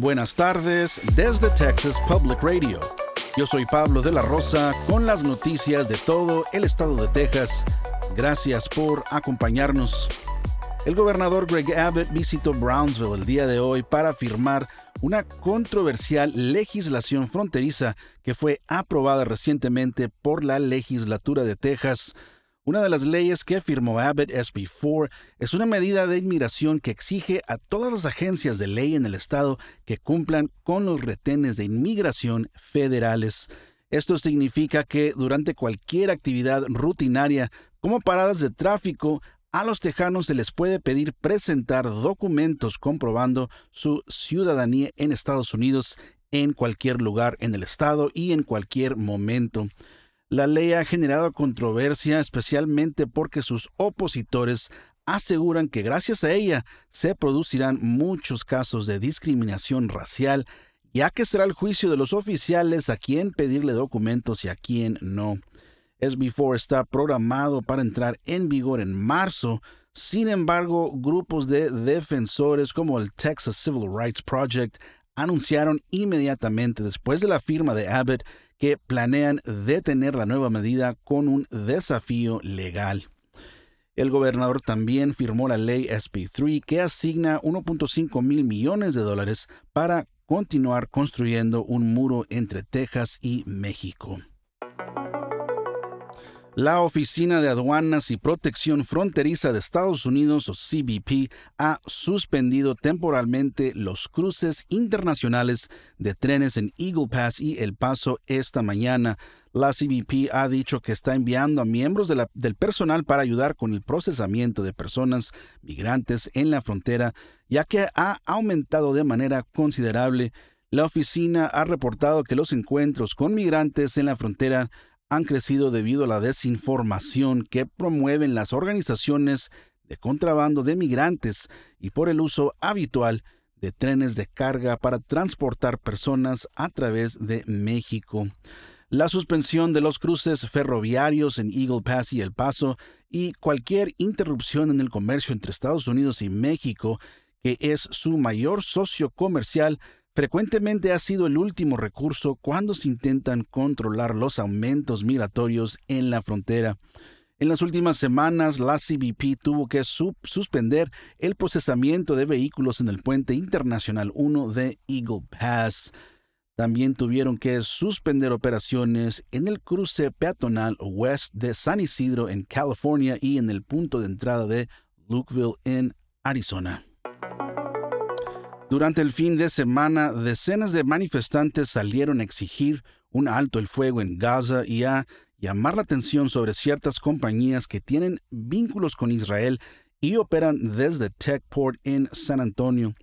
Buenas tardes desde Texas Public Radio. Yo soy Pablo de la Rosa con las noticias de todo el estado de Texas. Gracias por acompañarnos. El gobernador Greg Abbott visitó Brownsville el día de hoy para firmar una controversial legislación fronteriza que fue aprobada recientemente por la legislatura de Texas. Una de las leyes que firmó Abbott SB4 es una medida de inmigración que exige a todas las agencias de ley en el estado que cumplan con los retenes de inmigración federales. Esto significa que durante cualquier actividad rutinaria, como paradas de tráfico, a los tejanos se les puede pedir presentar documentos comprobando su ciudadanía en Estados Unidos en cualquier lugar en el estado y en cualquier momento. La ley ha generado controversia especialmente porque sus opositores aseguran que gracias a ella se producirán muchos casos de discriminación racial, ya que será el juicio de los oficiales a quién pedirle documentos y a quién no. SB4 está programado para entrar en vigor en marzo, sin embargo, grupos de defensores como el Texas Civil Rights Project anunciaron inmediatamente después de la firma de Abbott que planean detener la nueva medida con un desafío legal. El gobernador también firmó la ley SP3 que asigna 1.5 mil millones de dólares para continuar construyendo un muro entre Texas y México. La Oficina de Aduanas y Protección Fronteriza de Estados Unidos, o CBP, ha suspendido temporalmente los cruces internacionales de trenes en Eagle Pass y El Paso esta mañana. La CBP ha dicho que está enviando a miembros del personal para ayudar con el procesamiento de personas migrantes en la frontera, ya que ha aumentado de manera considerable. La oficina ha reportado que los encuentros con migrantes en la frontera han crecido debido a la desinformación que promueven las organizaciones de contrabando de migrantes y por el uso habitual de trenes de carga para transportar personas a través de México. La suspensión de los cruces ferroviarios en Eagle Pass y El Paso y cualquier interrupción en el comercio entre Estados Unidos y México, que es su mayor socio comercial, frecuentemente ha sido el último recurso cuando se intentan controlar los aumentos migratorios en la frontera. En las últimas semanas, la CBP tuvo que suspender el procesamiento de vehículos en el puente internacional 1 de Eagle Pass. También tuvieron que suspender operaciones en el cruce peatonal West de San Isidro en California y en el punto de entrada de Lukeville en Arizona. Durante el fin de semana, decenas de manifestantes salieron a exigir un alto el fuego en Gaza y a llamar la atención sobre ciertas compañías que tienen vínculos con Israel y operan desde Techport en San Antonio.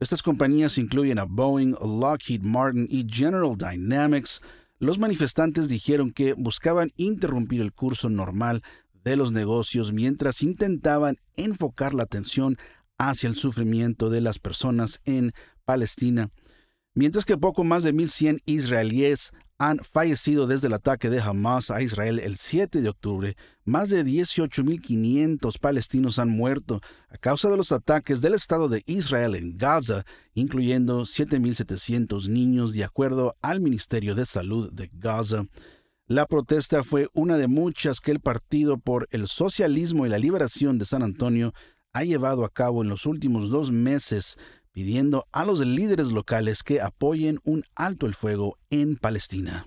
Estas compañías incluyen a Boeing, Lockheed Martin y General Dynamics. Los manifestantes dijeron que buscaban interrumpir el curso normal de los negocios mientras intentaban enfocar la atención hacia el sufrimiento de las personas en Palestina. Mientras que poco más de 1.100 israelíes han fallecido desde el ataque de Hamas a Israel el 7 de octubre, más de 18.500 palestinos han muerto a causa de los ataques del Estado de Israel en Gaza, incluyendo 7.700 niños, de acuerdo al Ministerio de Salud de Gaza. La protesta fue una de muchas que el Partido por el Socialismo y la Liberación de San Antonio ha llevado a cabo en los últimos dos meses pidiendo a los líderes locales que apoyen un alto el fuego en Palestina.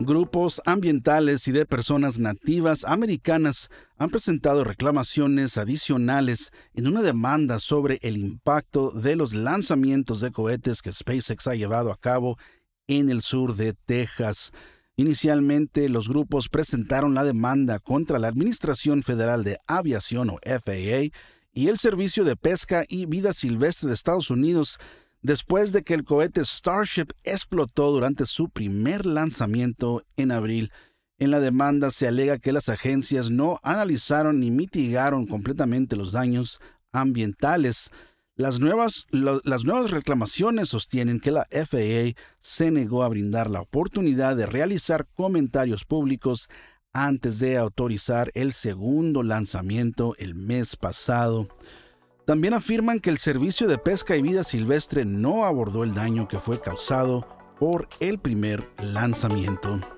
Grupos ambientales y de personas nativas americanas han presentado reclamaciones adicionales en una demanda sobre el impacto de los lanzamientos de cohetes que SpaceX ha llevado a cabo en el sur de Texas. Inicialmente, los grupos presentaron la demanda contra la Administración Federal de Aviación o FAA y el Servicio de Pesca y Vida Silvestre de Estados Unidos después de que el cohete Starship explotó durante su primer lanzamiento en abril. En la demanda se alega que las agencias no analizaron ni mitigaron completamente los daños ambientales. Las nuevas, las nuevas reclamaciones sostienen que la FAA se negó a brindar la oportunidad de realizar comentarios públicos antes de autorizar el segundo lanzamiento el mes pasado. También afirman que el servicio de pesca y vida silvestre no abordó el daño que fue causado por el primer lanzamiento.